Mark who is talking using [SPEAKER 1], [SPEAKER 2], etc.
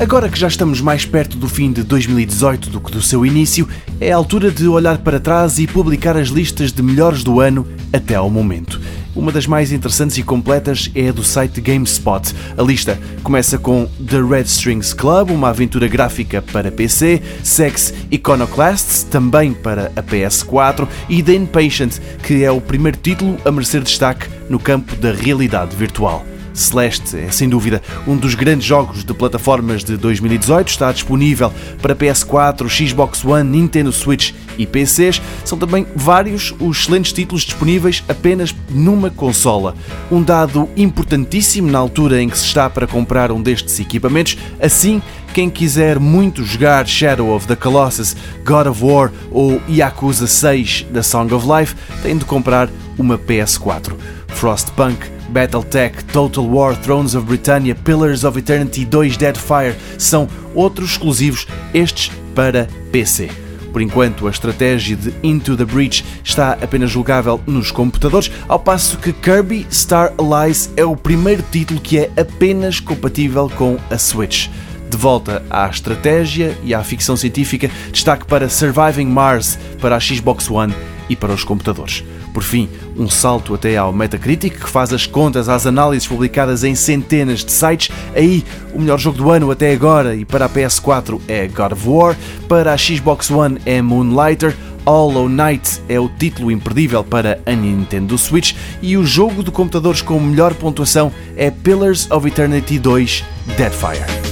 [SPEAKER 1] Agora que já estamos mais perto do fim de 2018 do que do seu início, é a altura de olhar para trás e publicar as listas de melhores do ano até ao momento. Uma das mais interessantes e completas é a do site GameSpot. A lista começa com The Red Strings Club, uma aventura gráfica para PC, Sex Iconoclasts, também para a PS4, e The Impatient, que é o primeiro título a merecer destaque no campo da realidade virtual. Celeste é sem dúvida um dos grandes jogos de plataformas de 2018, está disponível para PS4, Xbox One, Nintendo Switch e PCs. São também vários os excelentes títulos disponíveis apenas numa consola. Um dado importantíssimo na altura em que se está para comprar um destes equipamentos, assim quem quiser muito jogar Shadow of the Colossus, God of War ou Yakuza 6 da Song of Life, tem de comprar uma PS4. Frostpunk Battletech, Total War, Thrones of Britannia, Pillars of Eternity 2 Deadfire são outros exclusivos, estes para PC. Por enquanto, a estratégia de Into the Breach está apenas julgável nos computadores, ao passo que Kirby Star Allies é o primeiro título que é apenas compatível com a Switch. De volta à estratégia e à ficção científica, destaque para Surviving Mars para a Xbox One e para os computadores. Por fim, um salto até ao Metacritic, que faz as contas às análises publicadas em centenas de sites. Aí, o melhor jogo do ano até agora e para a PS4 é God of War, para a Xbox One é Moonlighter, Hollow Knight é o título imperdível para a Nintendo Switch e o jogo de computadores com melhor pontuação é Pillars of Eternity 2 Deadfire.